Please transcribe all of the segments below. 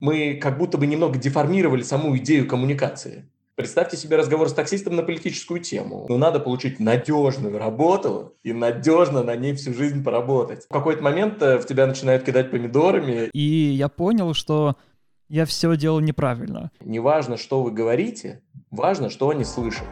Мы как будто бы немного деформировали саму идею коммуникации. Представьте себе разговор с таксистом на политическую тему. Но надо получить надежную работу и надежно на ней всю жизнь поработать. В какой-то момент э, в тебя начинают кидать помидорами. И я понял, что я все делал неправильно. Неважно, что вы говорите, важно, что они слышат.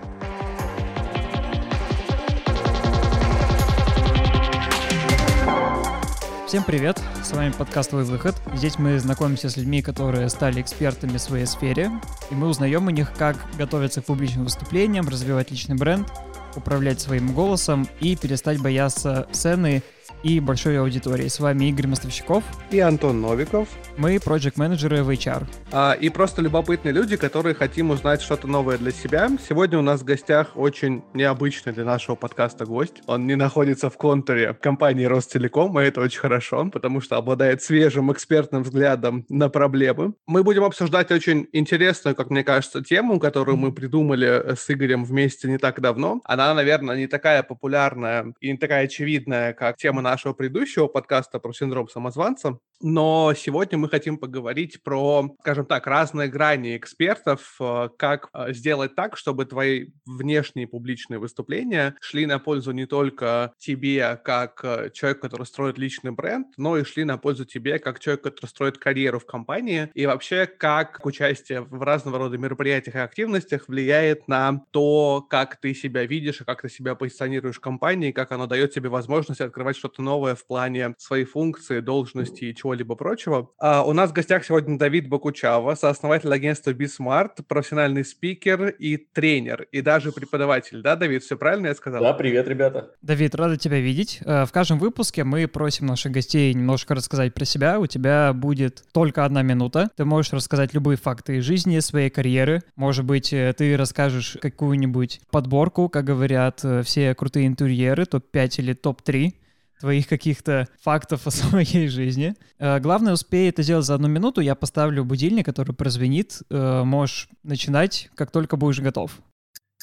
Всем привет, с вами подкаст «Твой выход». Здесь мы знакомимся с людьми, которые стали экспертами в своей сфере, и мы узнаем у них, как готовиться к публичным выступлениям, развивать личный бренд, управлять своим голосом и перестать бояться сцены и большой аудитории. С вами Игорь Мостовщиков и Антон Новиков. Мы проект-менеджеры в HR. А, и просто любопытные люди, которые хотим узнать что-то новое для себя. Сегодня у нас в гостях очень необычный для нашего подкаста гость. Он не находится в контуре компании Ростелеком, и это очень хорошо, потому что обладает свежим экспертным взглядом на проблемы. Мы будем обсуждать очень интересную, как мне кажется, тему, которую мы придумали с Игорем вместе не так давно. Она, наверное, не такая популярная и не такая очевидная, как тема нашего предыдущего подкаста про синдром самозванца. Но сегодня мы хотим поговорить про, скажем так, разные грани экспертов, э, как э, сделать так, чтобы твои внешние публичные выступления шли на пользу не только тебе, как э, человек, который строит личный бренд, но и шли на пользу тебе, как человек, который строит карьеру в компании, и вообще как участие в разного рода мероприятиях и активностях влияет на то, как ты себя видишь и как ты себя позиционируешь в компании, как оно дает тебе возможность открывать что-то новое в плане своей функции, должности и чего-либо прочего. А у нас в гостях сегодня Давид Бакучава, сооснователь агентства BeSmart, профессиональный спикер и тренер, и даже преподаватель. Да, Давид, все правильно я сказал? Да, привет, ребята. Давид, рада тебя видеть. Э, в каждом выпуске мы просим наших гостей немножко рассказать про себя. У тебя будет только одна минута. Ты можешь рассказать любые факты из жизни, своей карьеры. Может быть, э, ты расскажешь какую-нибудь подборку, как говорят э, все крутые интерьеры, топ-5 или топ-3 твоих каких-то фактов о своей жизни. Э, главное, успей это сделать за одну минуту. Я поставлю будильник, который прозвенит. Э, можешь начинать, как только будешь готов.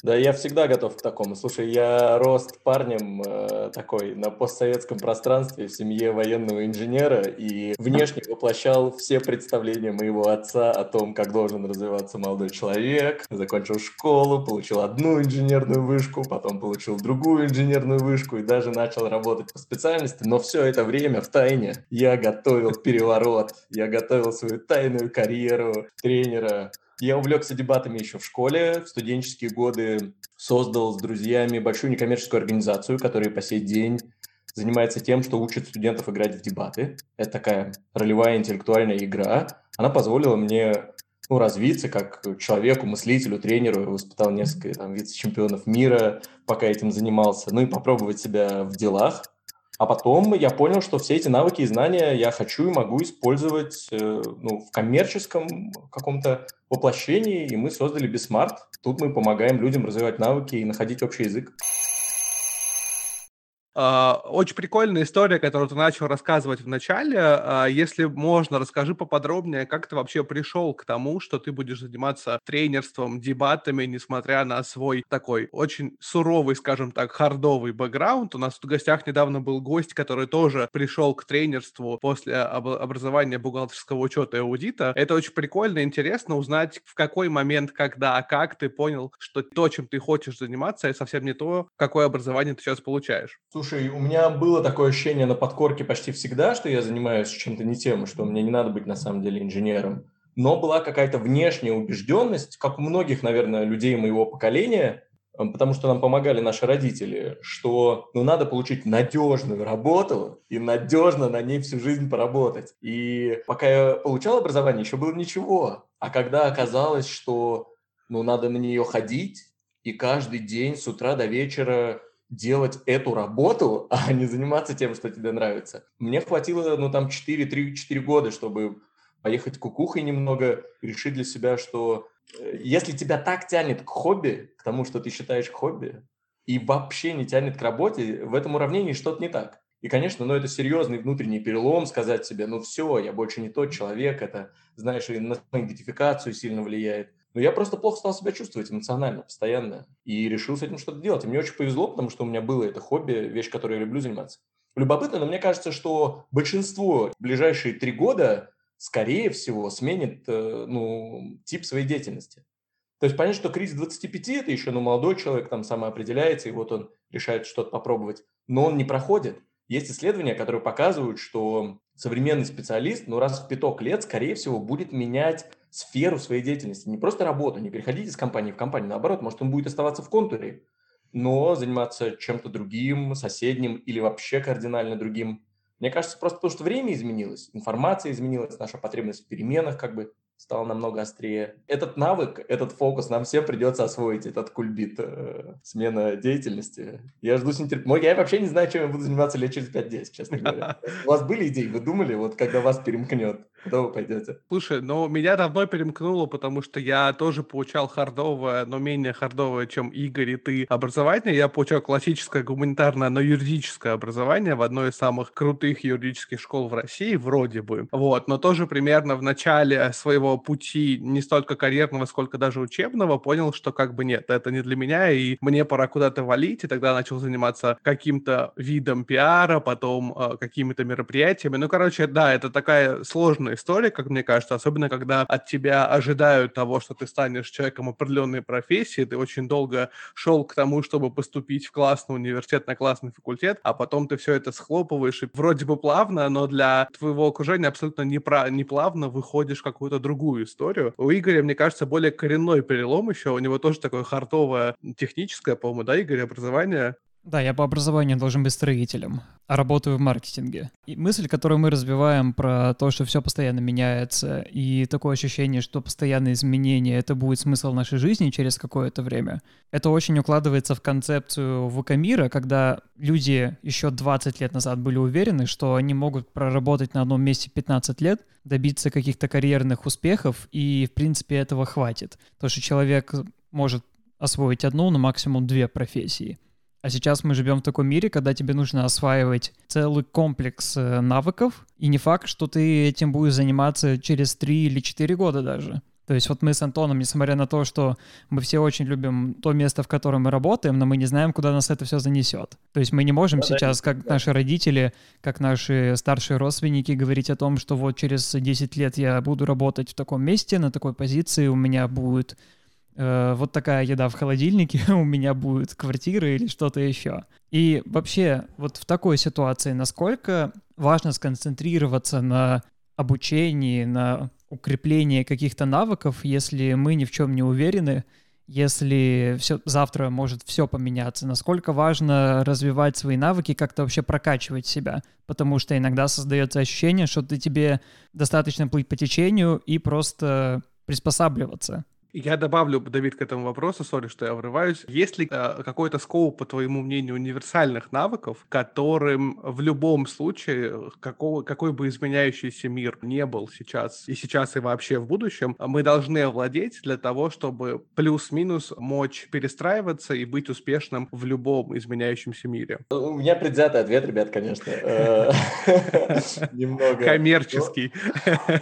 Да, я всегда готов к такому. Слушай, я рост парнем э, такой на постсоветском пространстве в семье военного инженера и внешне воплощал все представления моего отца о том, как должен развиваться молодой человек. Закончил школу, получил одну инженерную вышку, потом получил другую инженерную вышку и даже начал работать по специальности. Но все это время в тайне я готовил переворот, я готовил свою тайную карьеру тренера я увлекся дебатами еще в школе. В студенческие годы создал с друзьями большую некоммерческую организацию, которая по сей день занимается тем, что учит студентов играть в дебаты. Это такая ролевая интеллектуальная игра. Она позволила мне ну, развиться как человеку, мыслителю, тренеру. Я воспитал несколько там, вице-чемпионов мира, пока этим занимался. Ну и попробовать себя в делах. А потом я понял, что все эти навыки и знания я хочу и могу использовать э, ну, в коммерческом каком-то воплощении, и мы создали Bismart. Тут мы помогаем людям развивать навыки и находить общий язык. Uh, очень прикольная история, которую ты начал рассказывать в начале. Uh, если можно, расскажи поподробнее, как ты вообще пришел к тому, что ты будешь заниматься тренерством, дебатами, несмотря на свой такой очень суровый, скажем так, хардовый бэкграунд. У нас в гостях недавно был гость, который тоже пришел к тренерству после об- образования бухгалтерского учета и аудита. Это очень прикольно, интересно узнать, в какой момент, когда, как ты понял, что то, чем ты хочешь заниматься, это совсем не то, какое образование ты сейчас получаешь. Слушай, у меня было такое ощущение на подкорке почти всегда, что я занимаюсь чем-то не тем, что мне не надо быть на самом деле инженером. Но была какая-то внешняя убежденность, как у многих, наверное, людей моего поколения, э, потому что нам помогали наши родители, что ну, надо получить надежную работу и надежно на ней всю жизнь поработать. И пока я получал образование, еще было ничего. А когда оказалось, что ну, надо на нее ходить, и каждый день с утра до вечера делать эту работу, а не заниматься тем, что тебе нравится. Мне хватило, ну, там, 4-3-4 года, чтобы поехать кукухой немного, решить для себя, что э, если тебя так тянет к хобби, к тому, что ты считаешь хобби, и вообще не тянет к работе, в этом уравнении что-то не так. И, конечно, ну, это серьезный внутренний перелом, сказать себе, ну все, я больше не тот человек, это, знаешь, и на идентификацию сильно влияет. Но я просто плохо стал себя чувствовать эмоционально, постоянно. И решил с этим что-то делать. И мне очень повезло, потому что у меня было это хобби, вещь, которой я люблю заниматься. Любопытно, но мне кажется, что большинство ближайшие три года скорее всего, сменит э, ну, тип своей деятельности. То есть понять, что кризис 25 – это еще ну, молодой человек, там самоопределяется, и вот он решает что-то попробовать. Но он не проходит. Есть исследования, которые показывают, что современный специалист, ну, раз в пяток лет, скорее всего, будет менять сферу своей деятельности. Не просто работу, не переходить из компании в компанию, наоборот, может, он будет оставаться в контуре, но заниматься чем-то другим, соседним или вообще кардинально другим. Мне кажется, просто потому что время изменилось, информация изменилась, наша потребность в переменах как бы стал намного острее. Этот навык, этот фокус нам всем придется освоить, этот кульбит, э, смена деятельности. Я жду с нетерпением. Я вообще не знаю, чем я буду заниматься лет через 5-10, честно говоря. У вас были идеи? Вы думали, вот когда вас перемкнет? Куда вы пойдете? Слушай, ну меня давно перемкнуло, потому что я тоже получал хардовое, но менее хардовое, чем Игорь и ты, образование. Я получал классическое гуманитарное, но юридическое образование в одной из самых крутых юридических школ в России, вроде бы. Вот, но тоже примерно в начале своего пути, не столько карьерного, сколько даже учебного, понял, что как бы нет, это не для меня, и мне пора куда-то валить, и тогда начал заниматься каким-то видом пиара, потом э, какими-то мероприятиями. Ну, короче, да, это такая сложная история, как мне кажется, особенно когда от тебя ожидают того, что ты станешь человеком определенной профессии, ты очень долго шел к тому, чтобы поступить в классный университет на классный факультет, а потом ты все это схлопываешь, и вроде бы плавно, но для твоего окружения абсолютно не, пра- не плавно выходишь в какую-то другую историю. У Игоря, мне кажется, более коренной перелом еще, у него тоже такое хардовое техническое, по-моему, да, Игорь, образование. Да, я по образованию должен быть строителем, а работаю в маркетинге. И мысль, которую мы развиваем про то, что все постоянно меняется, и такое ощущение, что постоянные изменения — это будет смысл нашей жизни через какое-то время, это очень укладывается в концепцию ВК-мира, когда люди еще 20 лет назад были уверены, что они могут проработать на одном месте 15 лет, добиться каких-то карьерных успехов, и, в принципе, этого хватит. То, что человек может освоить одну, но максимум две профессии — а сейчас мы живем в таком мире, когда тебе нужно осваивать целый комплекс э, навыков, и не факт, что ты этим будешь заниматься через 3 или 4 года даже. То есть вот мы с Антоном, несмотря на то, что мы все очень любим то место, в котором мы работаем, но мы не знаем, куда нас это все занесет. То есть мы не можем да, сейчас, как да. наши родители, как наши старшие родственники, говорить о том, что вот через 10 лет я буду работать в таком месте, на такой позиции, у меня будет э, вот такая еда в холодильнике, у меня будет квартира или что-то еще. И вообще, вот в такой ситуации, насколько важно сконцентрироваться на обучении, на укреплении каких-то навыков, если мы ни в чем не уверены, если все, завтра может все поменяться, насколько важно развивать свои навыки, как-то вообще прокачивать себя, потому что иногда создается ощущение, что ты тебе достаточно плыть по течению и просто приспосабливаться. Я добавлю, Давид, к этому вопросу, сори, что я врываюсь. Есть ли э, какой-то скоп, по твоему мнению, универсальных навыков, которым в любом случае, какого, какой бы изменяющийся мир не был сейчас, и сейчас, и вообще в будущем, мы должны овладеть для того, чтобы плюс-минус мочь перестраиваться и быть успешным в любом изменяющемся мире? У меня предвзятый ответ, ребят, конечно. Э, Немного. Коммерческий.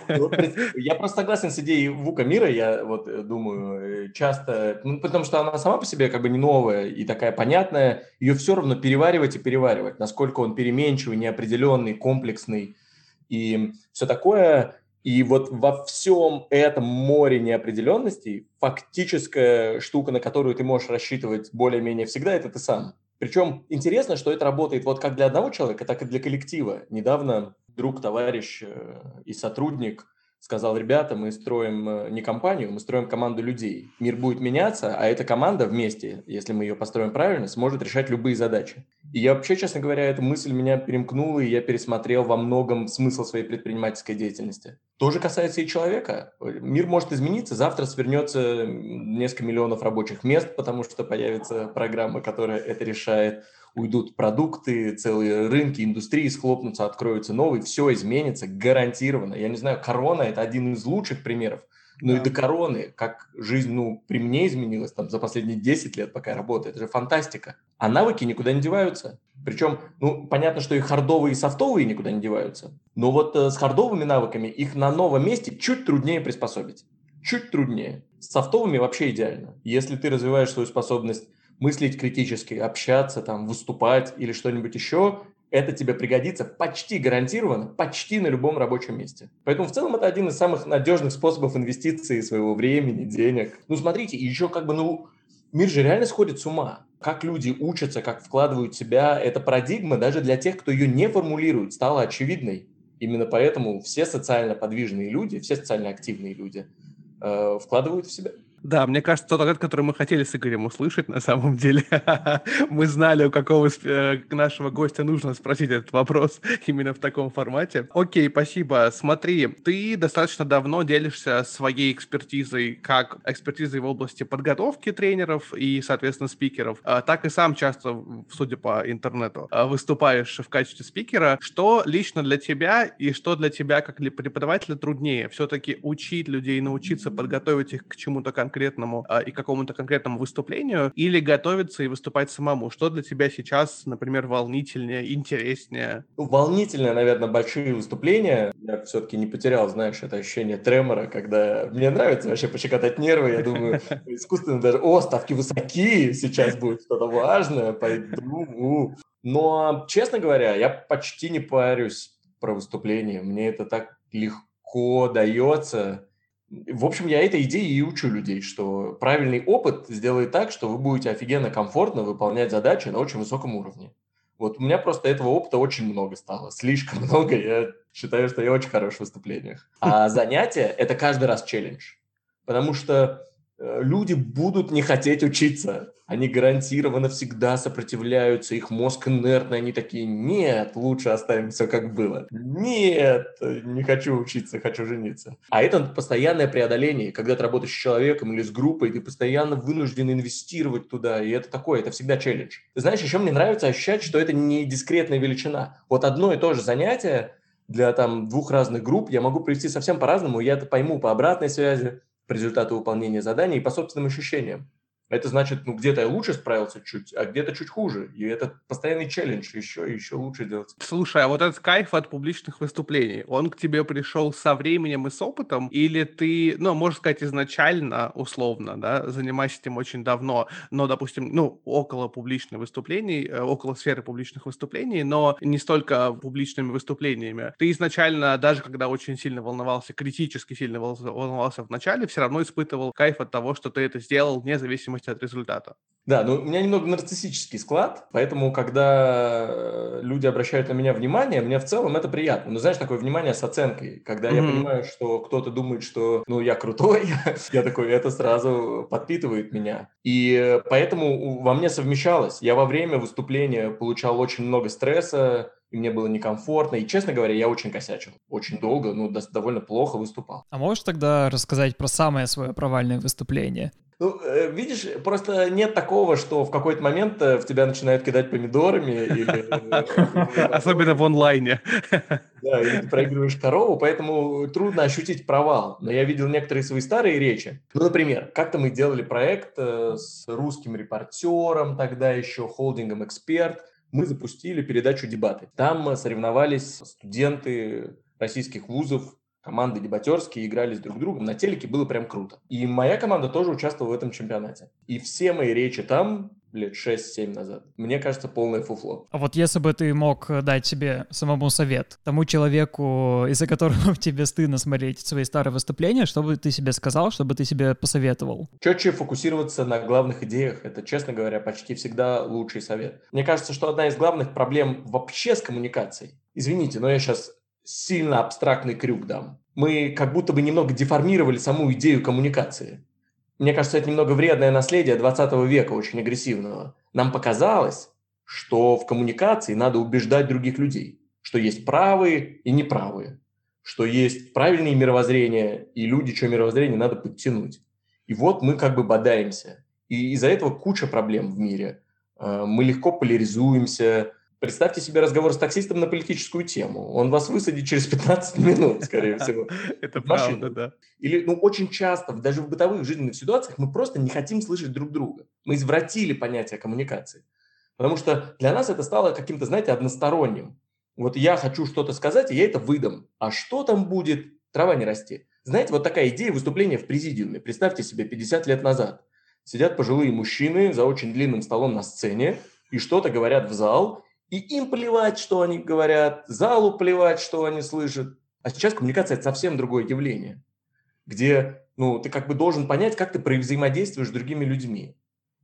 Ну, я просто согласен с идеей Вука мира. Я вот думаю, думаю, э, часто, ну, потому что она сама по себе как бы не новая и такая понятная, ее все равно переваривать и переваривать, насколько он переменчивый, неопределенный, комплексный и все такое. И вот во всем этом море неопределенностей фактическая штука, на которую ты можешь рассчитывать более-менее всегда, это ты сам. Причем интересно, что это работает вот как для одного человека, так и для коллектива. Недавно друг, товарищ э, и сотрудник сказал, ребята, мы строим э, не компанию, мы строим команду людей. Мир будет меняться, а эта команда вместе, если мы ее построим правильно, сможет решать любые задачи. И я вообще, честно говоря, эта мысль меня перемкнула, и я пересмотрел во многом смысл своей предпринимательской деятельности. То же касается и человека. Мир может измениться, завтра свернется несколько миллионов рабочих мест, потому что появится программа, которая это решает уйдут продукты, целые рынки, индустрии схлопнутся, откроются новые, все изменится гарантированно. Я не знаю, корона – это один из лучших примеров, но да. и до короны, как жизнь, ну, при мне изменилась там за последние 10 лет, пока я работаю, это же фантастика. А навыки никуда не деваются. Причем, ну, понятно, что и хардовые, и софтовые никуда не деваются. Но вот э, с хардовыми навыками их на новом месте чуть труднее приспособить. Чуть труднее. С софтовыми вообще идеально. Если ты развиваешь свою способность мыслить критически, общаться, там, выступать или что-нибудь еще, это тебе пригодится почти гарантированно, почти на любом рабочем месте. Поэтому в целом это один из самых надежных способов инвестиции своего времени, денег. Ну, смотрите, еще как бы, ну, мир же реально сходит с ума. Как люди учатся, как вкладывают себя, эта парадигма даже для тех, кто ее не формулирует, стала очевидной. Именно поэтому все социально подвижные люди, все социально активные люди э, вкладывают в себя. Да, мне кажется, тот ответ, который мы хотели с Игорем услышать, на самом деле, мы знали, у какого э, нашего гостя нужно спросить этот вопрос именно в таком формате. Окей, спасибо. Смотри, ты достаточно давно делишься своей экспертизой, как экспертизой в области подготовки тренеров и, соответственно, спикеров, а, так и сам часто, судя по интернету, а, выступаешь в качестве спикера. Что лично для тебя и что для тебя как для преподавателя труднее? Все-таки учить людей, научиться подготовить их к чему-то конкретному, конкретному э, и какому-то конкретному выступлению, или готовиться и выступать самому? Что для тебя сейчас, например, волнительнее, интереснее? Ну, волнительное, наверное, большие выступления. Я все-таки не потерял, знаешь, это ощущение тремора, когда мне нравится вообще пощекотать нервы. Я думаю, искусственно даже, о, ставки высокие, сейчас будет что-то важное, пойду. Но, честно говоря, я почти не парюсь про выступление. Мне это так легко дается. В общем, я этой идеей и учу людей, что правильный опыт сделает так, что вы будете офигенно комфортно выполнять задачи на очень высоком уровне. Вот у меня просто этого опыта очень много стало, слишком много. Я считаю, что я очень хорош в выступлениях. А занятия – это каждый раз челлендж. Потому что люди будут не хотеть учиться. Они гарантированно всегда сопротивляются, их мозг инертный, они такие, нет, лучше оставим все как было. Нет, не хочу учиться, хочу жениться. А это постоянное преодоление, когда ты работаешь с человеком или с группой, ты постоянно вынужден инвестировать туда, и это такое, это всегда челлендж. Ты знаешь, еще мне нравится ощущать, что это не дискретная величина. Вот одно и то же занятие для там двух разных групп я могу провести совсем по-разному, я это пойму по обратной связи, по результату выполнения заданий и по собственным ощущениям. Это значит, ну, где-то я лучше справился чуть, а где-то чуть хуже. И это постоянный челлендж, еще еще лучше делать. Слушай, а вот этот кайф от публичных выступлений, он к тебе пришел со временем и с опытом? Или ты, ну, можно сказать, изначально, условно, да, занимаешься этим очень давно, но, допустим, ну, около публичных выступлений, э, около сферы публичных выступлений, но не столько публичными выступлениями. Ты изначально, даже когда очень сильно волновался, критически сильно волновался в начале, все равно испытывал кайф от того, что ты это сделал, вне зависимости от результата. Да, ну у меня немного нарциссический склад, поэтому когда э, люди обращают на меня внимание, мне в целом это приятно. Ну, знаешь, такое внимание с оценкой, когда mm-hmm. я понимаю, что кто-то думает, что, ну, я крутой, я такой, это сразу подпитывает меня. И поэтому во мне совмещалось. Я во время выступления получал очень много стресса, и мне было некомфортно. И, честно говоря, я очень косячил. Очень долго, ну, довольно плохо выступал. А можешь тогда рассказать про самое свое провальное выступление? Ну, э, видишь, просто нет такого, что в какой-то момент э, в тебя начинают кидать помидорами. Э, Особенно в онлайне. Да, или ты проигрываешь корову, поэтому трудно ощутить провал. Но я видел некоторые свои старые речи. Ну, например, как-то мы делали проект с русским репортером, тогда еще холдингом «Эксперт», мы запустили передачу «Дебаты». Там соревновались студенты российских вузов команды дебатерские играли с друг другом. На телеке было прям круто. И моя команда тоже участвовала в этом чемпионате. И все мои речи там лет 6-7 назад. Мне кажется, полное фуфло. А вот если бы ты мог дать себе самому совет, тому человеку, из-за которого тебе стыдно смотреть свои старые выступления, что бы ты себе сказал, что бы ты себе посоветовал? Четче фокусироваться на главных идеях. Это, честно говоря, почти всегда лучший совет. Мне кажется, что одна из главных проблем вообще с коммуникацией, извините, но я сейчас сильно абстрактный крюк дам. Мы как будто бы немного деформировали саму идею коммуникации. Мне кажется, это немного вредное наследие 20 века, очень агрессивного. Нам показалось, что в коммуникации надо убеждать других людей, что есть правые и неправые, что есть правильные мировоззрения, и люди, что мировоззрение надо подтянуть. И вот мы как бы бодаемся. И из-за этого куча проблем в мире. Э, мы легко поляризуемся, Представьте себе разговор с таксистом на политическую тему. Он вас высадит через 15 минут, скорее всего. Это правда, да. Или, ну, очень часто, даже в бытовых жизненных ситуациях, мы просто не хотим слышать друг друга. Мы извратили понятие коммуникации. Потому что для нас это стало каким-то, знаете, односторонним. Вот я хочу что-то сказать, и я это выдам. А что там будет, трава не расти. Знаете, вот такая идея выступления в президиуме. Представьте себе 50 лет назад. Сидят пожилые мужчины за очень длинным столом на сцене и что-то говорят в зал, И им плевать, что они говорят, залу плевать, что они слышат. А сейчас коммуникация – это совсем другое явление, где ну, ты как бы должен понять, как ты взаимодействуешь с другими людьми.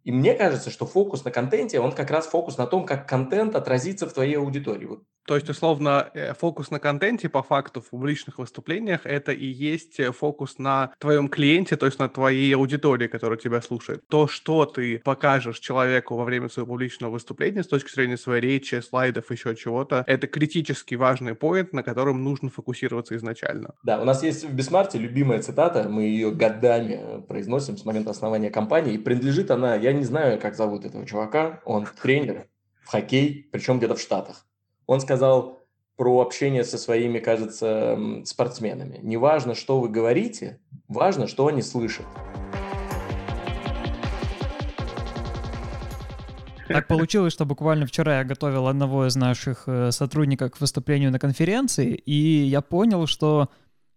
И мне кажется, что фокус на контенте, он как раз фокус на том, как контент отразится в твоей аудитории. Вот то есть, условно, э, фокус на контенте по факту в публичных выступлениях это и есть э, фокус на твоем клиенте, то есть на твоей аудитории, которая тебя слушает. То, что ты покажешь человеку во время своего публичного выступления с точки зрения своей речи, слайдов, еще чего-то, это критически важный поинт, на котором нужно фокусироваться изначально. Да, у нас есть в Бисмарте любимая цитата, мы ее годами э, произносим с момента основания компании, и принадлежит она, я не знаю, как зовут этого чувака, он тренер в хоккей, причем где-то в Штатах. Он сказал про общение со своими, кажется, спортсменами. Не важно, что вы говорите, важно, что они слышат. Так получилось, что буквально вчера я готовил одного из наших э, сотрудников к выступлению на конференции, и я понял, что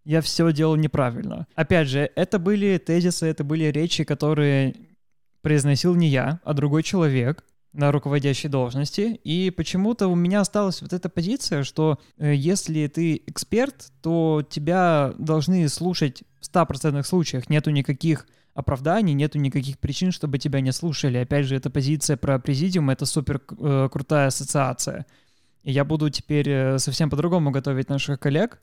я все делал неправильно. Опять же, это были тезисы, это были речи, которые произносил не я, а другой человек на руководящей должности, и почему-то у меня осталась вот эта позиция, что э, если ты эксперт, то тебя должны слушать в 100% случаях, нету никаких оправданий, нету никаких причин, чтобы тебя не слушали. Опять же, эта позиция про президиум — это супер э, крутая ассоциация. И я буду теперь э, совсем по-другому готовить наших коллег,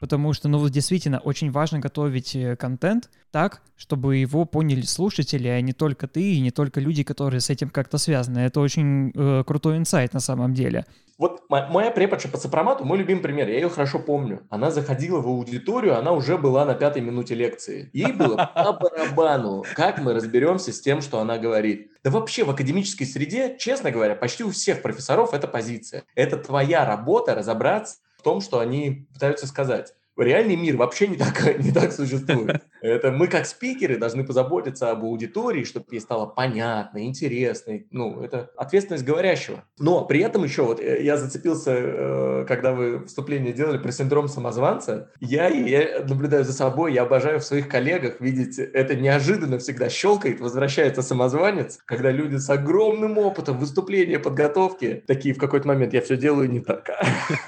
потому что, ну, действительно, очень важно готовить э, контент так, чтобы его поняли слушатели, а не только ты и не только люди, которые с этим как-то связаны. Это очень э, крутой инсайт на самом деле. Вот моя преподша по сопромату, мой любимый пример, я ее хорошо помню. Она заходила в аудиторию, она уже была на пятой минуте лекции. Ей было по барабану, как мы разберемся с тем, что она говорит. Да вообще в академической среде, честно говоря, почти у всех профессоров это позиция. Это твоя работа разобраться в том, что они пытаются сказать реальный мир вообще не так, не так существует. Это мы как спикеры должны позаботиться об аудитории, чтобы ей стало понятно, интересно. Ну, это ответственность говорящего. Но при этом еще вот э, я зацепился, э, когда вы вступление делали про синдром самозванца. Я, я наблюдаю за собой, я обожаю в своих коллегах видеть, это неожиданно всегда щелкает, возвращается самозванец, когда люди с огромным опытом выступления, подготовки, такие в какой-то момент я все делаю не так.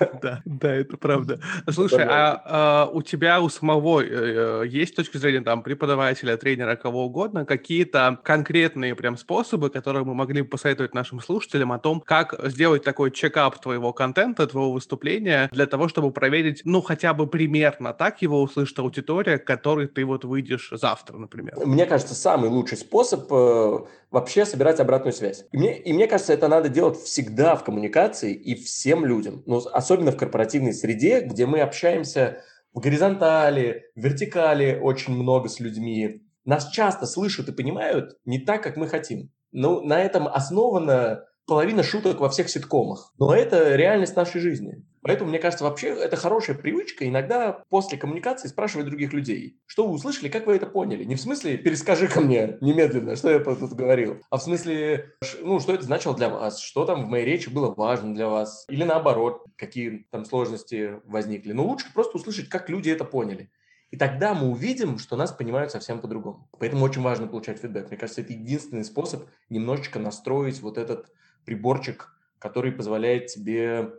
Да, да, это правда. Слушай, а, а у тебя у самого э, есть точка зрения там преподавателя, тренера, кого угодно, какие-то конкретные прям способы, которые мы могли бы посоветовать нашим слушателям о том, как сделать такой чекап твоего контента, твоего выступления, для того, чтобы проверить, ну, хотя бы примерно так его услышит аудитория, к которой ты вот выйдешь завтра, например? Мне кажется, самый лучший способ э, вообще собирать обратную связь. И мне, и мне кажется, это надо делать всегда в коммуникации и всем людям, ну, особенно в корпоративной среде, где мы общаемся в горизонтали, в вертикали очень много с людьми. Нас часто слышат и понимают не так, как мы хотим. Но на этом основана половина шуток во всех ситкомах. Но это реальность нашей жизни. Поэтому, мне кажется, вообще это хорошая привычка иногда после коммуникации спрашивать других людей, что вы услышали, как вы это поняли. Не в смысле «перескажи ко мне немедленно, что я тут говорил», а в смысле, ну, что это значило для вас, что там в моей речи было важно для вас, или наоборот, какие там сложности возникли. Но лучше просто услышать, как люди это поняли. И тогда мы увидим, что нас понимают совсем по-другому. Поэтому очень важно получать фидбэк. Мне кажется, это единственный способ немножечко настроить вот этот приборчик, который позволяет тебе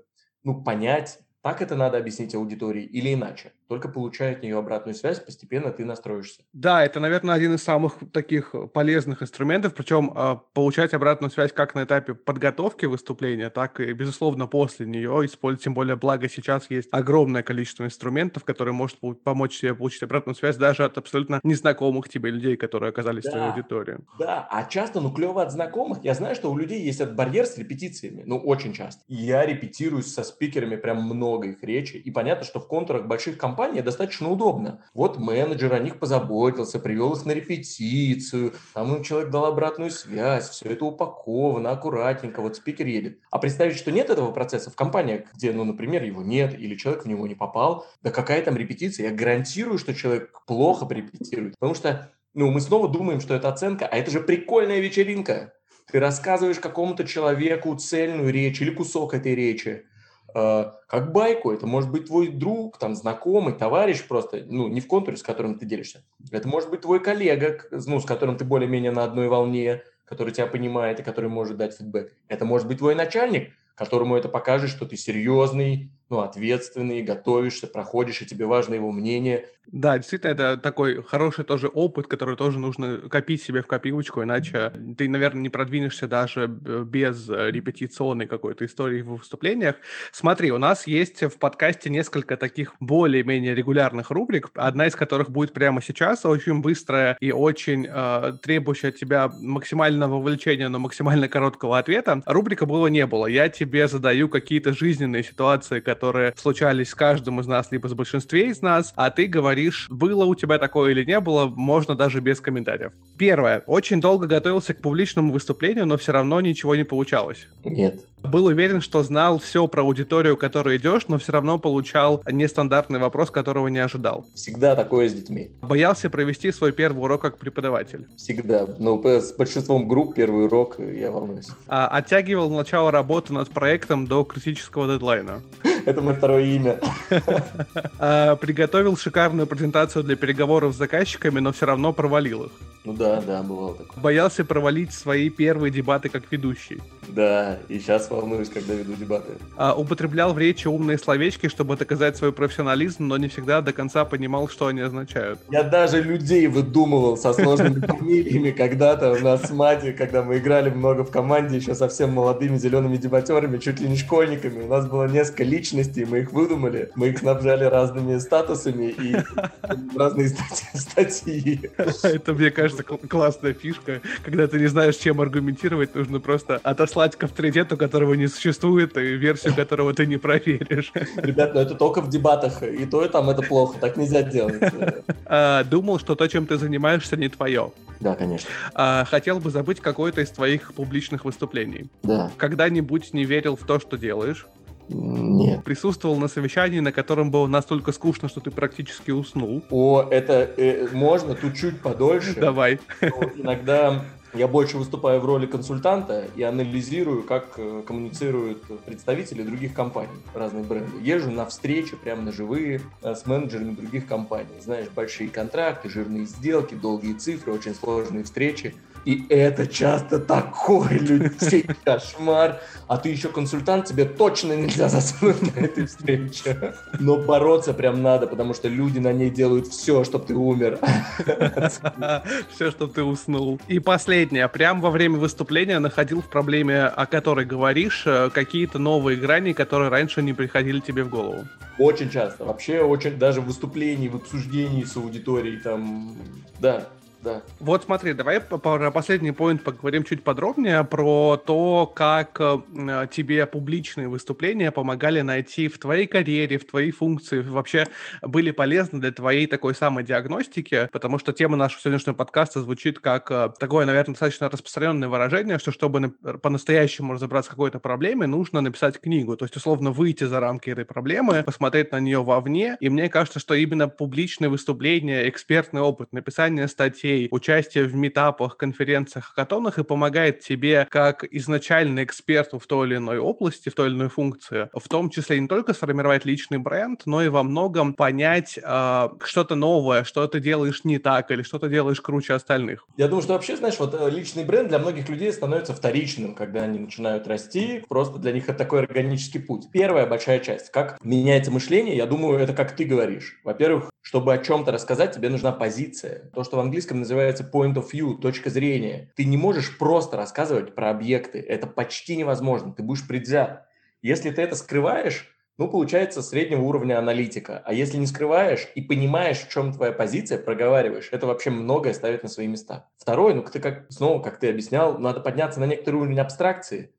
ну, понять, так это надо объяснить аудитории или иначе только получая от нее обратную связь, постепенно ты настроишься. Да, это, наверное, один из самых таких полезных инструментов, причем э, получать обратную связь как на этапе подготовки выступления, так и, безусловно, после нее использовать, тем более, благо сейчас есть огромное количество инструментов, которые может помочь тебе получить обратную связь даже от абсолютно незнакомых тебе людей, которые оказались да, в твоей аудитории. Да, а часто, ну, клево от знакомых. Я знаю, что у людей есть этот барьер с репетициями, ну, очень часто. Я репетирую со спикерами прям много их речи, и понятно, что в контурах больших компаний компания достаточно удобно. Вот менеджер о них позаботился, привел их на репетицию, там им человек дал обратную связь, все это упаковано, аккуратненько, вот спикер едет. А представить, что нет этого процесса в компаниях, где, ну, например, его нет, или человек в него не попал, да какая там репетиция? Я гарантирую, что человек плохо репетирует, потому что ну, мы снова думаем, что это оценка, а это же прикольная вечеринка. Ты рассказываешь какому-то человеку цельную речь или кусок этой речи, как байку. Это может быть твой друг, там, знакомый, товарищ просто, ну, не в контуре, с которым ты делишься. Это может быть твой коллега, ну, с которым ты более-менее на одной волне, который тебя понимает и который может дать фидбэк. Это может быть твой начальник, которому это покажет, что ты серьезный, ну, ответственный, готовишься, проходишь, и тебе важно его мнение. Да, действительно, это такой хороший тоже опыт, который тоже нужно копить себе в копилочку, иначе ты, наверное, не продвинешься даже без репетиционной какой-то истории в выступлениях. Смотри, у нас есть в подкасте несколько таких более-менее регулярных рубрик, одна из которых будет прямо сейчас, очень быстрая и очень э, требующая от тебя максимального вовлечения, но максимально короткого ответа. Рубрика «Было не было». Я тебе задаю какие-то жизненные ситуации, которые случались с каждым из нас, либо с большинством из нас, а ты говоришь, было у тебя такое или не было, можно даже без комментариев. Первое. Очень долго готовился к публичному выступлению, но все равно ничего не получалось. Нет. Был уверен, что знал все про аудиторию, к которой идешь, но все равно получал нестандартный вопрос, которого не ожидал. Всегда такое с детьми. Боялся провести свой первый урок как преподаватель. Всегда. Ну, с большинством групп первый урок я волнуюсь. А, оттягивал начало работы над проектом до критического дедлайна. Это мое второе имя. А, приготовил шикарную презентацию для переговоров с заказчиками, но все равно провалил их. Ну да, да, бывало такое. Боялся провалить свои первые дебаты как ведущий. Да, и сейчас волнуюсь, когда веду дебаты. А, употреблял в речи умные словечки, чтобы доказать свой профессионализм, но не всегда до конца понимал, что они означают. Я даже людей выдумывал со сложными фамилиями когда-то у нас с Мати, когда мы играли много в команде, еще совсем молодыми зелеными дебатерами, чуть ли не школьниками. У нас было несколько личностей, мы их выдумали, мы их снабжали разными статусами и разные статьи. Это, мне кажется, классная фишка, когда ты не знаешь, чем аргументировать, нужно просто отослать к авторитету, которого не существует, и версию которого ты не проверишь. Ребят, ну это только в дебатах, и то, и там это плохо, так нельзя делать. А, думал, что то, чем ты занимаешься, не твое. Да, конечно. А, хотел бы забыть какое-то из твоих публичных выступлений. Да. Когда-нибудь не верил в то, что делаешь? Нет. Присутствовал на совещании, на котором было настолько скучно, что ты практически уснул. О, это э, можно тут чуть подольше. Давай. иногда я больше выступаю в роли консультанта и анализирую, как э, коммуницируют представители других компаний, разных брендов. Езжу на встречи, прямо на живые, э, с менеджерами других компаний. Знаешь, большие контракты, жирные сделки, долгие цифры, очень сложные встречи. И это часто такой людей кошмар. А ты еще консультант, тебе точно нельзя засунуть на этой встрече. Но бороться прям надо, потому что люди на ней делают все, чтобы ты умер. Все, чтобы ты уснул. И последнее. Прям во время выступления находил в проблеме, о которой говоришь, э, какие-то новые грани, которые раньше не приходили тебе в голову. Очень часто. Вообще, очень даже в выступлении, в обсуждении с аудиторией, там, да, да. Вот смотри, давай про последний поинт поговорим чуть подробнее про то, как э, тебе публичные выступления помогали найти в твоей карьере, в твоей функции, вообще были полезны для твоей такой самой диагностики, потому что тема нашего сегодняшнего подкаста звучит как э, такое, наверное, достаточно распространенное выражение, что чтобы по-настоящему разобраться в какой-то проблеме, нужно написать книгу, то есть условно выйти за рамки этой проблемы, посмотреть на нее вовне, и мне кажется, что именно публичные выступления, экспертный опыт, написание статей, статей, участие в метапах, конференциях, хакатонах и помогает тебе как изначально эксперту в той или иной области, в той или иной функции, в том числе не только сформировать личный бренд, но и во многом понять э, что-то новое, что ты делаешь не так или что ты делаешь круче остальных. Я думаю, что вообще, знаешь, вот э, личный бренд для многих людей становится вторичным, когда они начинают расти, просто для них это такой органический путь. Первая большая часть, как меняется мышление, я думаю, это как ты говоришь. Во-первых, чтобы о чем-то рассказать, тебе нужна позиция. То, что в английском называется point of view, точка зрения. Ты не можешь просто рассказывать про объекты. Это почти невозможно. Ты будешь предвзят. Если ты это скрываешь, ну, получается среднего уровня аналитика. А если не скрываешь и понимаешь, в чем твоя позиция, проговариваешь, это вообще многое ставит на свои места. Второе, ну, ты как, снова, как ты объяснял, надо подняться на некоторый уровень абстракции.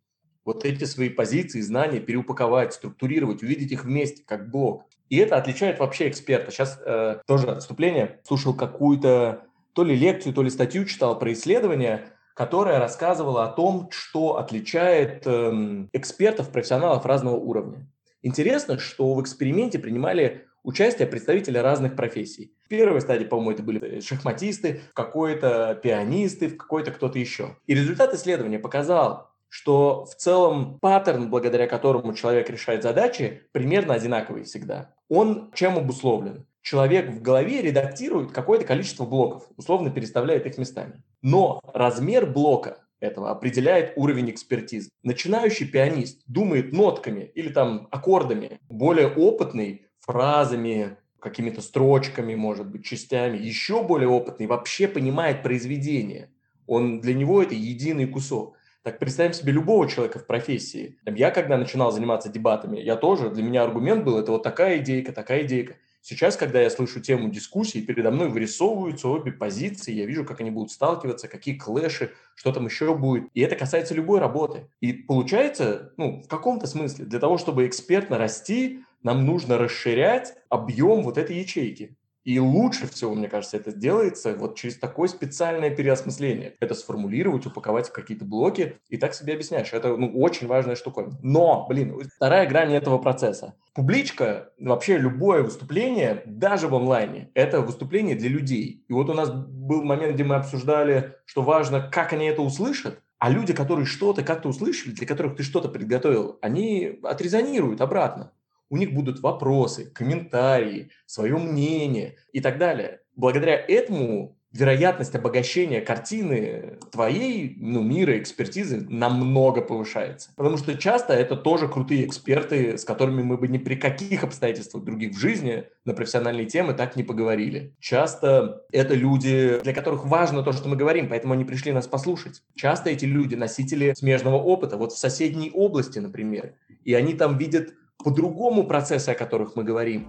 Вот эти свои позиции, знания переупаковать, структурировать, увидеть их вместе, как блок. И это отличает вообще эксперта. Сейчас э, тоже отступление. Слушал какую-то то ли лекцию, то ли статью читал про исследование, которая рассказывала о том, что отличает э, экспертов, профессионалов разного уровня. Интересно, что в эксперименте принимали участие представители разных профессий. В первой стадии, по-моему, это были шахматисты, в какой-то пианисты, какой-то кто-то еще. И результат исследования показал, что в целом паттерн, благодаря которому человек решает задачи, примерно одинаковый всегда. Он чем обусловлен? Человек в голове редактирует какое-то количество блоков, условно переставляет их местами. Но размер блока этого определяет уровень экспертизы. Начинающий пианист думает нотками или там аккордами, более опытный фразами, какими-то строчками, может быть, частями, еще более опытный вообще понимает произведение. Он для него это единый кусок. Так представим себе любого человека в профессии. Я, когда начинал заниматься дебатами, я тоже, для меня аргумент был, это вот такая идейка, такая идейка. Сейчас, когда я слышу тему дискуссии, передо мной вырисовываются обе позиции, я вижу, как они будут сталкиваться, какие клэши, что там еще будет. И это касается любой работы. И получается, ну, в каком-то смысле, для того, чтобы экспертно расти, нам нужно расширять объем вот этой ячейки. И лучше всего, мне кажется, это делается вот через такое специальное переосмысление. Это сформулировать, упаковать в какие-то блоки, и так себе объясняешь. Это ну, очень важная штука. Но, блин, вторая грань этого процесса. Публичка, вообще любое выступление, даже в онлайне, это выступление для людей. И вот у нас был момент, где мы обсуждали, что важно, как они это услышат, а люди, которые что-то как-то услышали, для которых ты что-то приготовил, они отрезонируют обратно у них будут вопросы, комментарии, свое мнение и так далее. Благодаря этому вероятность обогащения картины твоей, ну, мира, экспертизы намного повышается. Потому что часто это тоже крутые эксперты, с которыми мы бы ни при каких обстоятельствах других в жизни на профессиональные темы так не поговорили. Часто это люди, для которых важно то, что мы говорим, поэтому они пришли нас послушать. Часто эти люди носители смежного опыта, вот в соседней области, например, и они там видят по-другому процессы, о которых мы говорим.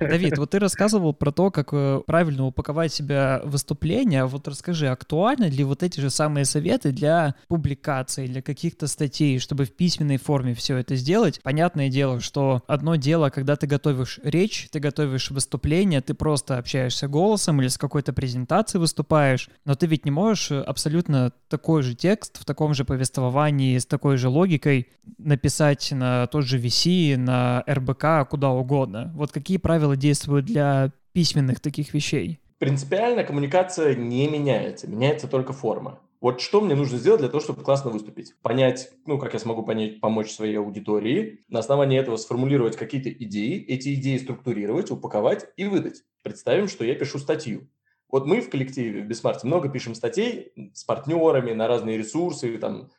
Давид, вот ты рассказывал про то, как э, правильно упаковать себя в выступление. Вот расскажи, актуальны ли вот эти же самые советы для публикаций, для каких-то статей, чтобы в письменной форме все это сделать? Понятное дело, что одно дело, когда ты готовишь речь, ты готовишь выступление, ты просто общаешься голосом или с какой-то презентацией выступаешь, но ты ведь не можешь абсолютно такой же текст в таком же повествовании с такой же логикой написать на тот же VC, на РБК, куда угодно. Вот какие правила правила действуют для письменных таких вещей? Принципиально коммуникация не меняется, меняется только форма. Вот что мне нужно сделать для того, чтобы классно выступить? Понять, ну, как я смогу понять, помочь своей аудитории, на основании этого сформулировать какие-то идеи, эти идеи структурировать, упаковать и выдать. Представим, что я пишу статью. Вот мы в коллективе в Бисмарте много пишем статей с партнерами на разные ресурсы, там,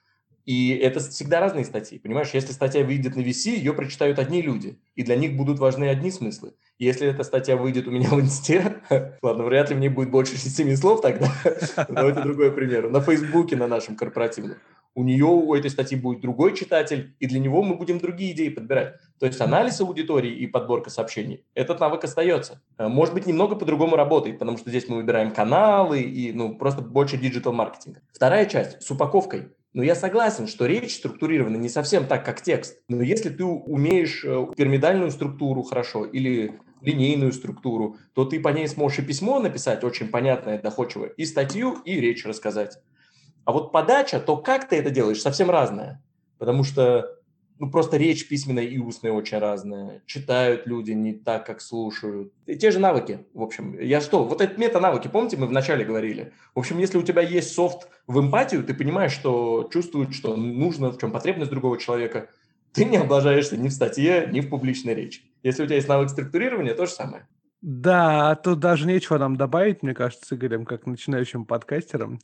и это всегда разные статьи, понимаешь? Если статья выйдет на VC, ее прочитают одни люди, и для них будут важны одни смыслы. Если эта статья выйдет у меня в инсте, ладно, вряд ли в ней будет больше 7 слов тогда, давайте другой пример, на Фейсбуке, на нашем корпоративном, у нее, у этой статьи будет другой читатель, и для него мы будем другие идеи подбирать. То есть анализ аудитории и подборка сообщений, этот навык остается. Э, может быть, немного по-другому работает, потому что здесь мы выбираем каналы и ну, просто больше диджитал-маркетинга. Вторая часть с упаковкой. Но я согласен, что речь структурирована не совсем так, как текст. Но если ты умеешь э, пирамидальную структуру хорошо или линейную структуру, то ты по ней сможешь и письмо написать очень понятное, доходчивое, и статью, и речь рассказать. А вот подача, то как ты это делаешь, совсем разное. Потому что ну, просто речь письменная и устная очень разная. Читают люди не так, как слушают. И те же навыки, в общем. Я что, вот эти мета-навыки, помните, мы вначале говорили? В общем, если у тебя есть софт в эмпатию, ты понимаешь, что чувствует, что нужно, в чем потребность другого человека, ты не облажаешься ни в статье, ни в публичной речи. Если у тебя есть навык структурирования, то же самое. Да, тут даже нечего нам добавить, мне кажется, с Игорем, как начинающим подкастером.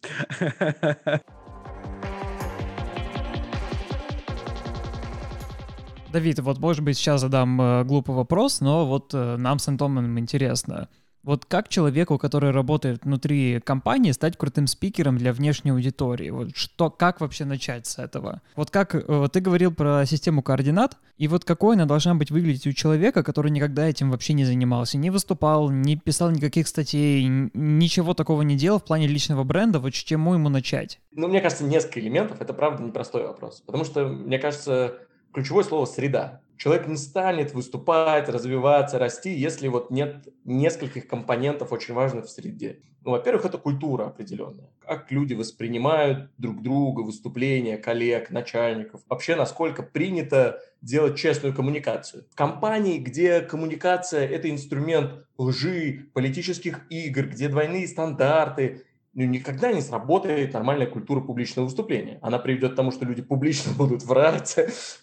Давид, вот, может быть, сейчас задам э, глупый вопрос, но вот э, нам с Антоном интересно. Вот как человеку, который работает внутри компании, стать крутым спикером для внешней аудитории? Вот что, как вообще начать с этого? Вот как э, ты говорил про систему координат, и вот какой она должна быть выглядеть у человека, который никогда этим вообще не занимался, не выступал, не писал никаких статей, ничего такого не делал в плане личного бренда, вот с чему ему начать? Ну, мне кажется, несколько элементов, это правда непростой вопрос, потому что, мне кажется, ключевое слово «среда». Человек не станет выступать, развиваться, расти, если вот нет нескольких компонентов очень важных в среде. Ну, во-первых, это культура определенная. Как люди воспринимают друг друга, выступления коллег, начальников. Вообще, насколько принято делать честную коммуникацию. В компании, где коммуникация – это инструмент лжи, политических игр, где двойные стандарты, ну, никогда не сработает нормальная культура публичного выступления. Она приведет к тому, что люди публично будут врать.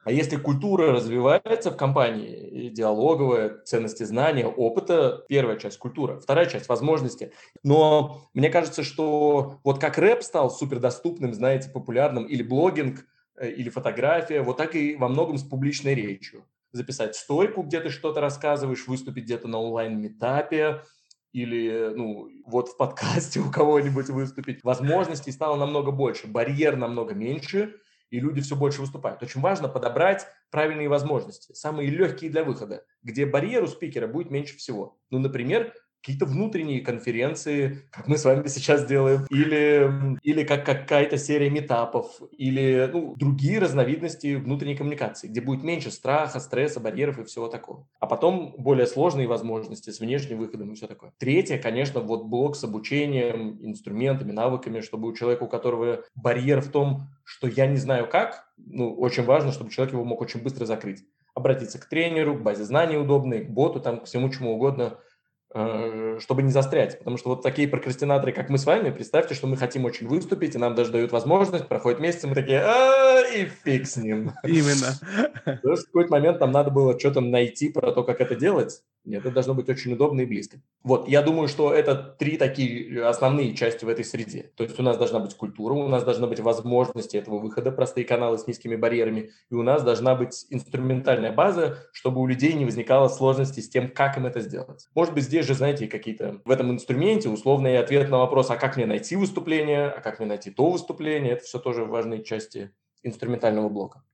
А если культура развивается в компании, диалоговая, ценности знания, опыта, первая часть культура, вторая часть возможности. Но мне кажется, что вот как рэп стал супердоступным, знаете, популярным, или блогинг, э, или фотография, вот так и во многом с публичной речью. Записать стойку, где ты что-то рассказываешь, выступить где-то на онлайн-метапе, или ну, вот в подкасте у кого-нибудь выступить. Возможностей стало намного больше, барьер намного меньше, и люди все больше выступают. Очень важно подобрать правильные возможности, самые легкие для выхода, где барьер у спикера будет меньше всего. Ну, например, какие-то внутренние конференции, как мы с вами сейчас делаем, или, или как какая-то серия метапов, или ну, другие разновидности внутренней коммуникации, где будет меньше страха, стресса, барьеров и всего такого. А потом более сложные возможности с внешним выходом и все такое. Третье, конечно, вот блок с обучением, инструментами, навыками, чтобы у человека, у которого барьер в том, что я не знаю как, ну, очень важно, чтобы человек его мог очень быстро закрыть. Обратиться к тренеру, к базе знаний удобной, к боту, там, к всему чему угодно – чтобы не застрять. Потому что вот такие прокрастинаторы, как мы с вами, представьте, что мы хотим очень выступить, и нам даже дают возможность, проходит месяц, и мы такие, а и фиг с ним. Именно. в какой-то момент нам надо было что-то найти про то, как это делать, это должно быть очень удобно и близко. Вот, я думаю, что это три такие основные части в этой среде. То есть у нас должна быть культура, у нас должна быть возможности этого выхода, простые каналы с низкими барьерами, и у нас должна быть инструментальная база, чтобы у людей не возникало сложностей с тем, как им это сделать. Может быть, здесь же, знаете, какие-то в этом инструменте условный ответ на вопрос, а как мне найти выступление, а как мне найти то выступление, это все тоже важные части инструментального блока.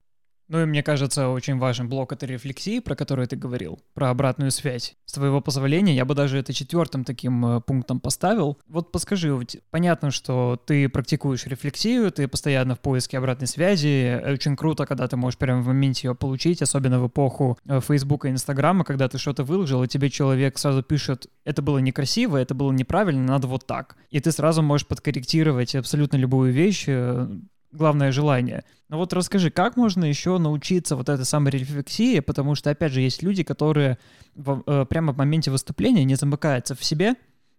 Ну и мне кажется, очень важен блок этой рефлексии, про которую ты говорил, про обратную связь. С твоего позволения, я бы даже это четвертым таким э, пунктом поставил. Вот подскажи, понятно, что ты практикуешь рефлексию, ты постоянно в поиске обратной связи. Очень круто, когда ты можешь прямо в моменте ее получить, особенно в эпоху э, Фейсбука и Инстаграма, когда ты что-то выложил, и тебе человек сразу пишет, это было некрасиво, это было неправильно, надо вот так. И ты сразу можешь подкорректировать абсолютно любую вещь, э, главное желание. Но вот расскажи, как можно еще научиться вот этой самой рефлексии, потому что, опять же, есть люди, которые в, э, прямо в моменте выступления не замыкаются в себе,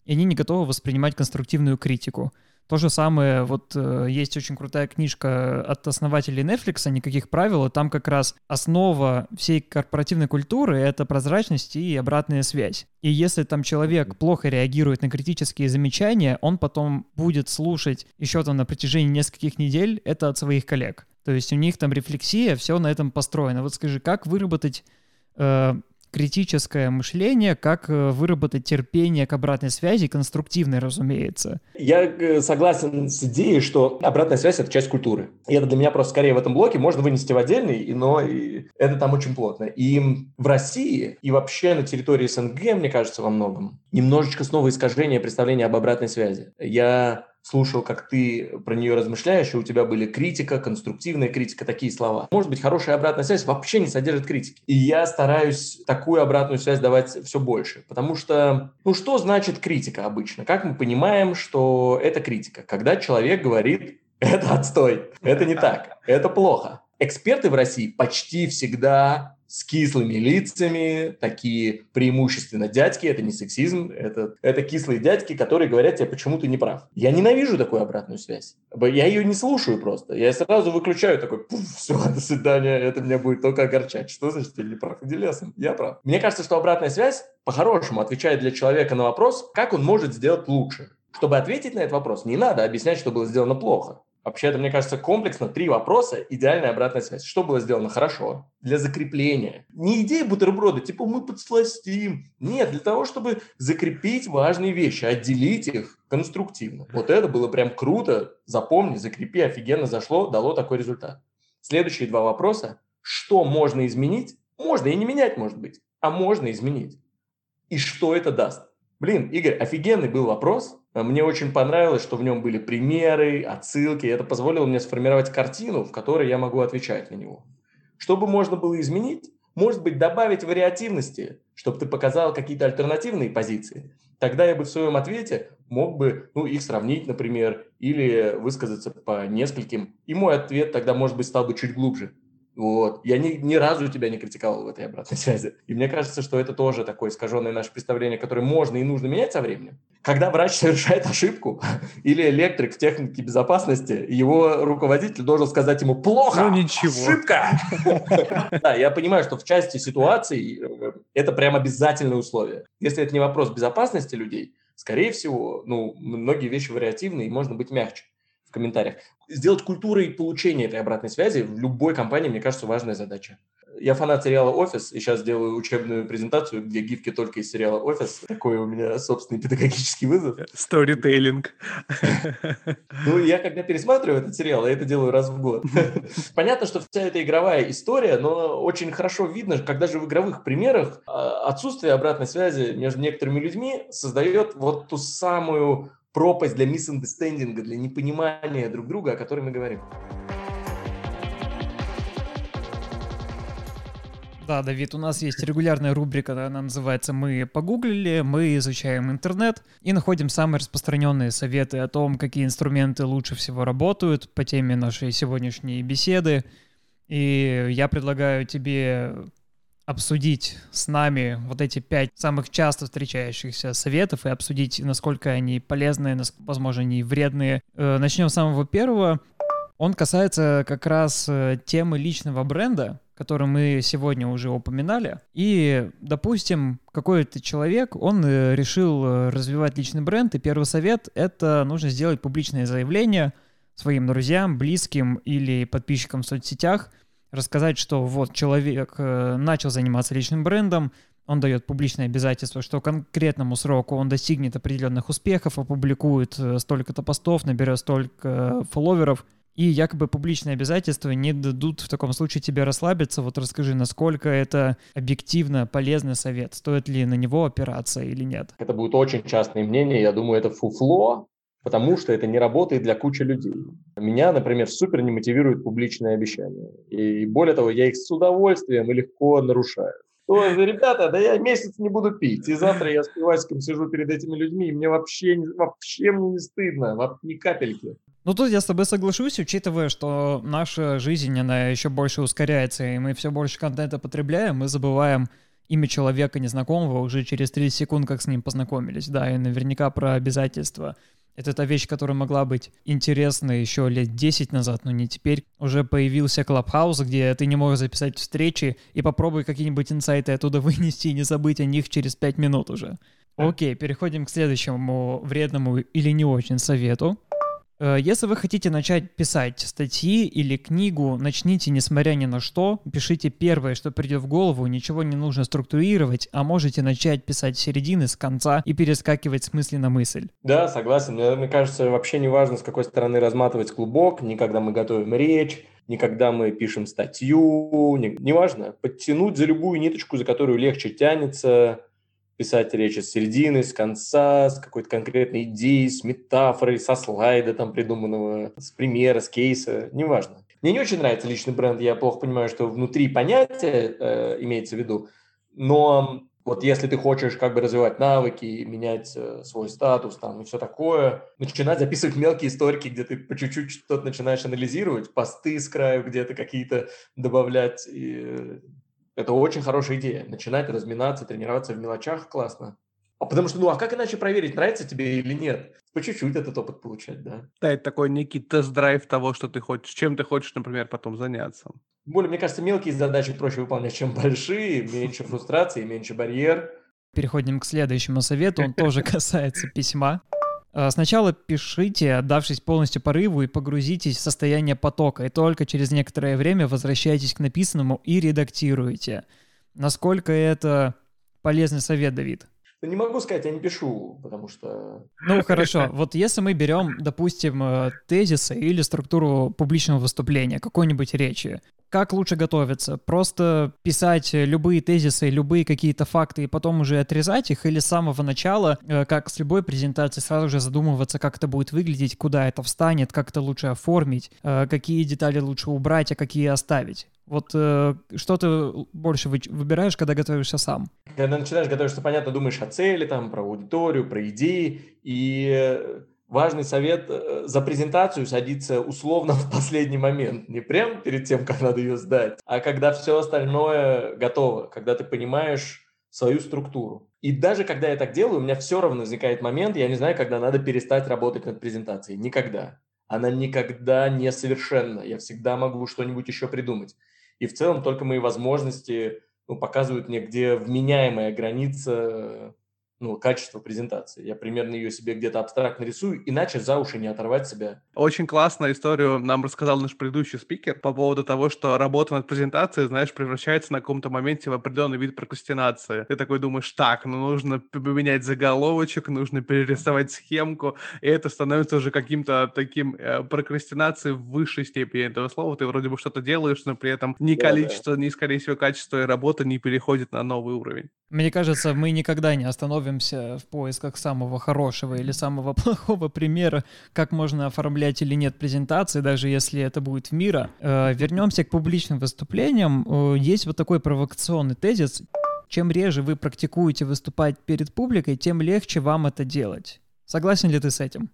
и они не готовы воспринимать конструктивную критику. То же самое, вот э, есть очень крутая книжка от основателей Netflix «Никаких правил», и там как раз основа всей корпоративной культуры — это прозрачность и обратная связь. И если там человек плохо реагирует на критические замечания, он потом будет слушать еще там на протяжении нескольких недель это от своих коллег. То есть у них там рефлексия, все на этом построено. Вот скажи, как выработать э, критическое мышление, как э, выработать терпение к обратной связи, конструктивной, разумеется. Я э, согласен с идеей, что обратная связь – это часть культуры. И это для меня просто скорее в этом блоке можно вынести в отдельный, но это там очень плотно. И в России, и вообще на территории СНГ, мне кажется, во многом, немножечко снова искажение представления об обратной связи. Я слушал, как ты про нее размышляешь, и у тебя были критика, конструктивная критика, такие слова. Может быть, хорошая обратная связь вообще не содержит критики. И я стараюсь такую обратную связь давать все больше. Потому что, ну что значит критика обычно? Как мы понимаем, что это критика? Когда человек говорит, это отстой, это не так, это плохо. Эксперты в России почти всегда с кислыми лицами, такие преимущественно дядьки, это не сексизм, это, это кислые дядьки, которые говорят тебе, почему ты не прав. Я ненавижу такую обратную связь. Я ее не слушаю просто. Я сразу выключаю такой, все, до свидания, это меня будет только огорчать. Что значит ты не прав? Иди лесом, я прав. Мне кажется, что обратная связь по-хорошему отвечает для человека на вопрос, как он может сделать лучше. Чтобы ответить на этот вопрос, не надо объяснять, что было сделано плохо. Вообще, это, мне кажется, комплексно три вопроса, идеальная обратная связь. Что было сделано хорошо для закрепления? Не идея бутерброда, типа мы подсластим. Нет, для того, чтобы закрепить важные вещи, отделить их конструктивно. Вот это было прям круто. Запомни, закрепи, офигенно зашло, дало такой результат. Следующие два вопроса. Что можно изменить? Можно и не менять, может быть, а можно изменить. И что это даст? Блин, Игорь, офигенный был вопрос. Мне очень понравилось, что в нем были примеры, отсылки. Это позволило мне сформировать картину, в которой я могу отвечать на него. Чтобы можно было изменить, может быть, добавить вариативности, чтобы ты показал какие-то альтернативные позиции. Тогда я бы в своем ответе мог бы ну, их сравнить, например, или высказаться по нескольким. И мой ответ тогда, может быть, стал бы чуть глубже. Вот. Я ни, ни разу тебя не критиковал в этой обратной связи. И мне кажется, что это тоже такое искаженное наше представление, которое можно и нужно менять со временем. Когда врач совершает ошибку, или электрик в технике безопасности, его руководитель должен сказать ему «плохо, ну, ничего. ошибка». Да, я понимаю, что в части ситуаций э, это прям обязательное условие. Если это не вопрос безопасности людей, скорее всего, ну, многие вещи вариативны, и можно быть мягче в комментариях. Сделать культурой получения этой обратной связи в любой компании, мне кажется, важная задача. Я фанат сериала «Офис», и сейчас делаю учебную презентацию, где гифки только из сериала «Офис». Такой у меня собственный педагогический вызов. Сторитейлинг. Ну, я когда пересматриваю этот сериал, я это делаю раз в год. Понятно, что вся эта игровая история, но очень хорошо видно, когда же в игровых примерах а, отсутствие обратной связи между некоторыми людьми создает вот ту самую пропасть для миссандестендинга, для непонимания друг друга, о которой мы говорим. Да, Давид, у нас есть регулярная рубрика, она называется «Мы погуглили», мы изучаем интернет и находим самые распространенные советы о том, какие инструменты лучше всего работают по теме нашей сегодняшней беседы. И я предлагаю тебе обсудить с нами вот эти пять самых часто встречающихся советов и обсудить, насколько они полезные, возможно, они вредные. Э, начнем с самого первого. Он касается как раз э, темы личного бренда, который мы сегодня уже упоминали. И, допустим, какой-то человек, он э, решил развивать личный бренд, и первый совет — это нужно сделать публичное заявление своим друзьям, близким или подписчикам в соцсетях — рассказать, что вот человек э, начал заниматься личным брендом, он дает публичное обязательство, что конкретному сроку он достигнет определенных успехов, опубликует э, столько-то постов, наберет столько фолловеров, и якобы публичные обязательства не дадут в таком случае тебе расслабиться. Вот расскажи, насколько это объективно полезный совет, стоит ли на него опираться или нет? Это будет очень частное мнение, я думаю, это фуфло, потому что это не работает для кучи людей. Меня, например, супер не мотивирует публичные обещания. И более того, я их с удовольствием и легко нарушаю. То, ребята, да я месяц не буду пить, и завтра я с пивасиком сижу перед этими людьми, и мне вообще, вообще мне не стыдно, ни капельки. Ну тут я с тобой соглашусь, учитывая, что наша жизнь, она еще больше ускоряется, и мы все больше контента потребляем, мы забываем имя человека незнакомого уже через 30 секунд, как с ним познакомились, да, и наверняка про обязательства это та вещь, которая могла быть интересна еще лет 10 назад, но не теперь. Уже появился Клабхаус, где ты не можешь записать встречи и попробуй какие-нибудь инсайты оттуда вынести и не забыть о них через 5 минут уже. Окей, переходим к следующему вредному или не очень совету. Э, если вы хотите начать писать статьи или книгу, начните несмотря ни на что, пишите первое, что придет в голову, ничего не нужно структурировать, а можете начать писать с середины, с конца и перескакивать с мысли на мысль. Да, согласен. Мне, кажется, вообще не важно, с какой стороны разматывать клубок, ни когда мы готовим речь, ни когда мы пишем статью, неважно, не подтянуть за любую ниточку, за которую легче тянется, писать речи с середины, с конца, с какой-то конкретной идеей, с метафорой, со слайда там придуманного, с примера, с кейса, неважно. Мне не очень нравится личный бренд, я плохо понимаю, что внутри понятия э, имеется в виду, но вот если ты хочешь как бы развивать навыки, менять э, свой статус там и все такое, начинать записывать мелкие историки, где ты по чуть-чуть что-то начинаешь анализировать, посты с краю где-то какие-то добавлять, и это очень хорошая идея. Начинать разминаться, тренироваться в мелочах классно. А потому что, ну, а как иначе проверить, нравится тебе или нет? По чуть-чуть этот опыт получать, да. Да, это такой некий тест-драйв того, что ты хочешь, чем ты хочешь, например, потом заняться. Более, мне кажется, мелкие задачи проще выполнять, чем большие, меньше фрустрации, меньше барьер. Переходим к следующему совету, он тоже касается письма. Э, сначала пишите, отдавшись полностью порыву, и погрузитесь в состояние потока, и только через некоторое время возвращайтесь к написанному и редактируйте. Насколько это полезный совет, Давид? Ну, не могу сказать, я не пишу, потому что... Ну, хорошо. Вот если мы берем, допустим, э, тезисы или структуру публичного выступления, какой-нибудь речи, как лучше готовиться? Просто писать любые тезисы, любые какие-то факты и потом уже отрезать их? Или с самого начала, э, как с любой презентацией, сразу же задумываться, как это будет выглядеть, куда это встанет, как это лучше оформить, э, какие детали лучше убрать, а какие оставить? Вот э, что ты больше выбираешь, когда готовишься сам? Когда начинаешь готовиться, понятно, думаешь о цели, там, про аудиторию, про идеи, и важный совет э, за презентацию садиться условно в последний момент. Не прям перед тем, как надо ее сдать, а когда все остальное готово, когда ты понимаешь свою структуру. И даже когда я так делаю, у меня все равно возникает момент, я не знаю, когда надо перестать работать над презентацией. Никогда. Она никогда не совершенна. Я всегда могу что-нибудь еще придумать. И в целом только мои возможности ну, показывают мне, где вменяемая граница ну, качество презентации. Я примерно ее себе где-то абстрактно рисую, иначе за уши не оторвать себя. Очень классную историю нам рассказал наш предыдущий спикер по поводу того, что работа над презентацией, знаешь, превращается на каком-то моменте в определенный вид прокрастинации. Ты такой думаешь, так, ну нужно поменять заголовочек, нужно перерисовать схемку, и это становится уже каким-то таким э, прокрастинацией в высшей степени этого слова. Ты вроде бы что-то делаешь, но при этом ни да, количество, да. ни, скорее всего, качество работы не переходит на новый уровень. Мне кажется, мы никогда не остановимся в поисках самого хорошего или самого плохого примера, как можно оформлять или нет презентации, даже если это будет в мира. Э, вернемся к публичным выступлениям. Э, есть вот такой провокационный тезис. Чем реже вы практикуете выступать перед публикой, тем легче вам это делать. Согласен ли ты с этим?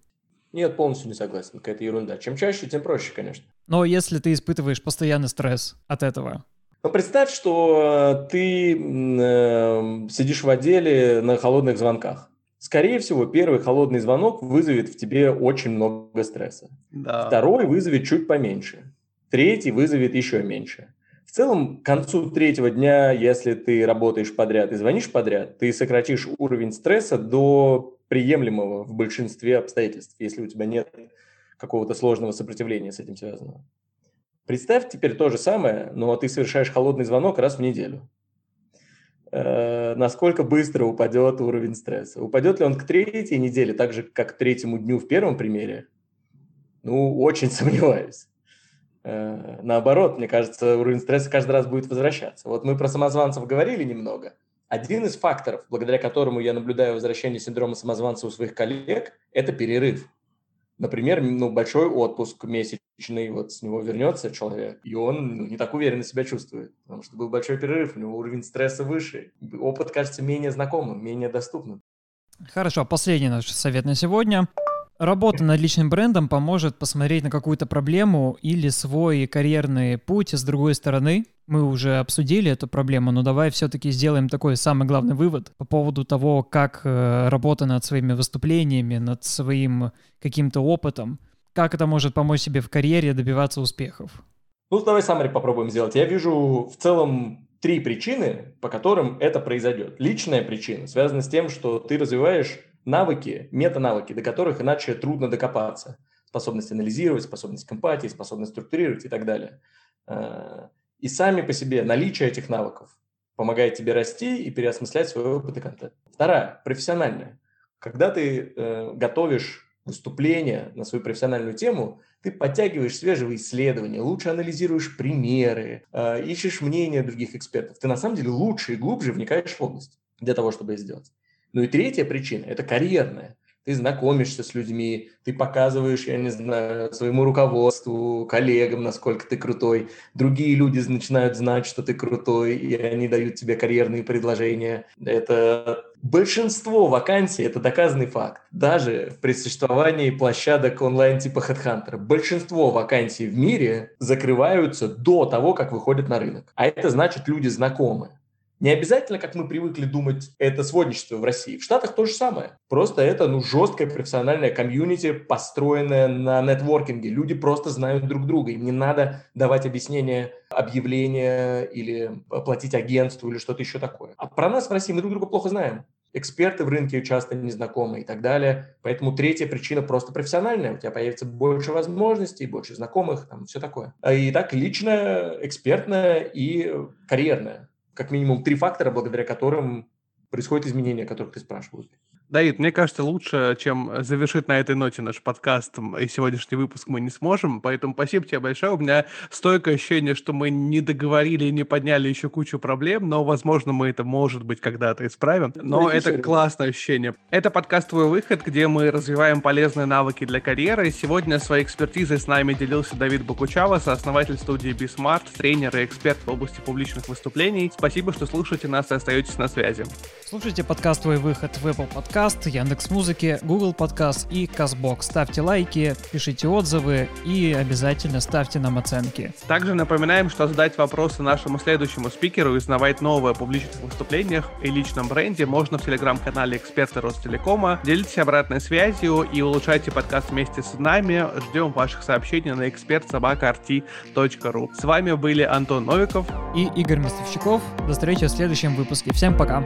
Нет, полностью не согласен. Какая-то ерунда. Чем чаще, тем проще, конечно. Но если ты испытываешь постоянный стресс от этого, но представь, что ты э, сидишь в отделе на холодных звонках. Скорее всего, первый холодный звонок вызовет в тебе очень много стресса. Да. Второй вызовет чуть поменьше. Третий вызовет еще меньше. В целом, к концу третьего дня, если ты работаешь подряд и звонишь подряд, ты сократишь уровень стресса до приемлемого в большинстве обстоятельств, если у тебя нет какого-то сложного сопротивления с этим связанного. Представь теперь то же самое, но ты совершаешь холодный звонок раз в неделю. Э, насколько быстро упадет уровень стресса? Упадет ли он к третьей неделе, так же, как к третьему дню в первом примере? Ну, очень сомневаюсь. Э, наоборот, мне кажется, уровень стресса каждый раз будет возвращаться. Вот мы про самозванцев говорили немного. Один из факторов, благодаря которому я наблюдаю возвращение синдрома самозванца у своих коллег, это перерыв. Например, ну, большой отпуск месячный, вот с него вернется человек, и он ну, не так уверенно себя чувствует, потому что был большой перерыв, у него уровень стресса выше, опыт кажется менее знакомым, менее доступным. Хорошо, последний наш совет на сегодня. Работа над личным брендом поможет посмотреть на какую-то проблему или свой карьерный путь с другой стороны. Мы уже обсудили эту проблему, но давай все-таки сделаем такой самый главный вывод по поводу того, как э, работа над своими выступлениями, над своим каким-то опытом, как это может помочь себе в карьере добиваться успехов. Ну, давай саммари попробуем сделать. Я вижу в целом три причины, по которым это произойдет. Личная причина связана с тем, что ты развиваешь навыки, мета-навыки, до которых иначе трудно докопаться. Способность анализировать, способность к эмпатии, способность структурировать и так далее. И сами по себе наличие этих навыков помогает тебе расти и переосмыслять свой опыт и контент. Вторая, профессиональная. Когда ты э, готовишь выступление на свою профессиональную тему, ты подтягиваешь свежие исследования, лучше анализируешь примеры, э, ищешь мнения других экспертов. Ты на самом деле лучше и глубже вникаешь в область для того, чтобы это сделать. Ну и третья причина – это карьерная. Ты знакомишься с людьми, ты показываешь, я не знаю, своему руководству, коллегам, насколько ты крутой. Другие люди начинают знать, что ты крутой, и они дают тебе карьерные предложения. Это большинство вакансий, это доказанный факт. Даже при существовании площадок онлайн типа HeadHunter, большинство вакансий в мире закрываются до того, как выходят на рынок. А это значит, люди знакомы. Не обязательно, как мы привыкли думать, это сводничество в России. В Штатах то же самое. Просто это ну, жесткое профессиональное комьюнити, построенное на нетворкинге. Люди просто знают друг друга. Им не надо давать объяснения, объявления или платить агентству или что-то еще такое. А про нас в России мы друг друга плохо знаем. Эксперты в рынке часто незнакомы и так далее. Поэтому третья причина просто профессиональная. У тебя появится больше возможностей, больше знакомых, там все такое. И так личная, экспертная и карьерная как минимум три фактора, благодаря которым происходят изменения, о которых ты спрашивал. Давид, мне кажется, лучше, чем завершить на этой ноте наш подкаст и сегодняшний выпуск мы не сможем, поэтому спасибо тебе большое. У меня стойкое ощущение, что мы не договорили и не подняли еще кучу проблем, но, возможно, мы это, может быть, когда-то исправим. Но ну, это классное ощущение. Это подкаст «Твой выход», где мы развиваем полезные навыки для карьеры. Сегодня своей экспертизой с нами делился Давид Бакучава, сооснователь студии BeSmart, тренер и эксперт в области публичных выступлений. Спасибо, что слушаете нас и остаетесь на связи. Слушайте подкаст «Твой выход» в Apple Podcast Подкаст, Яндекс Музыки, Google Подкаст и Казбок. Ставьте лайки, пишите отзывы и обязательно ставьте нам оценки. Также напоминаем, что задать вопросы нашему следующему спикеру и узнавать новое о публичных выступлениях и личном бренде можно в телеграм-канале «Эксперты Ростелекома». Делитесь обратной связью и улучшайте подкаст вместе с нами. Ждем ваших сообщений на экспертсобакарти.ру. С вами были Антон Новиков и Игорь Мостовщиков. До встречи в следующем выпуске. Всем пока!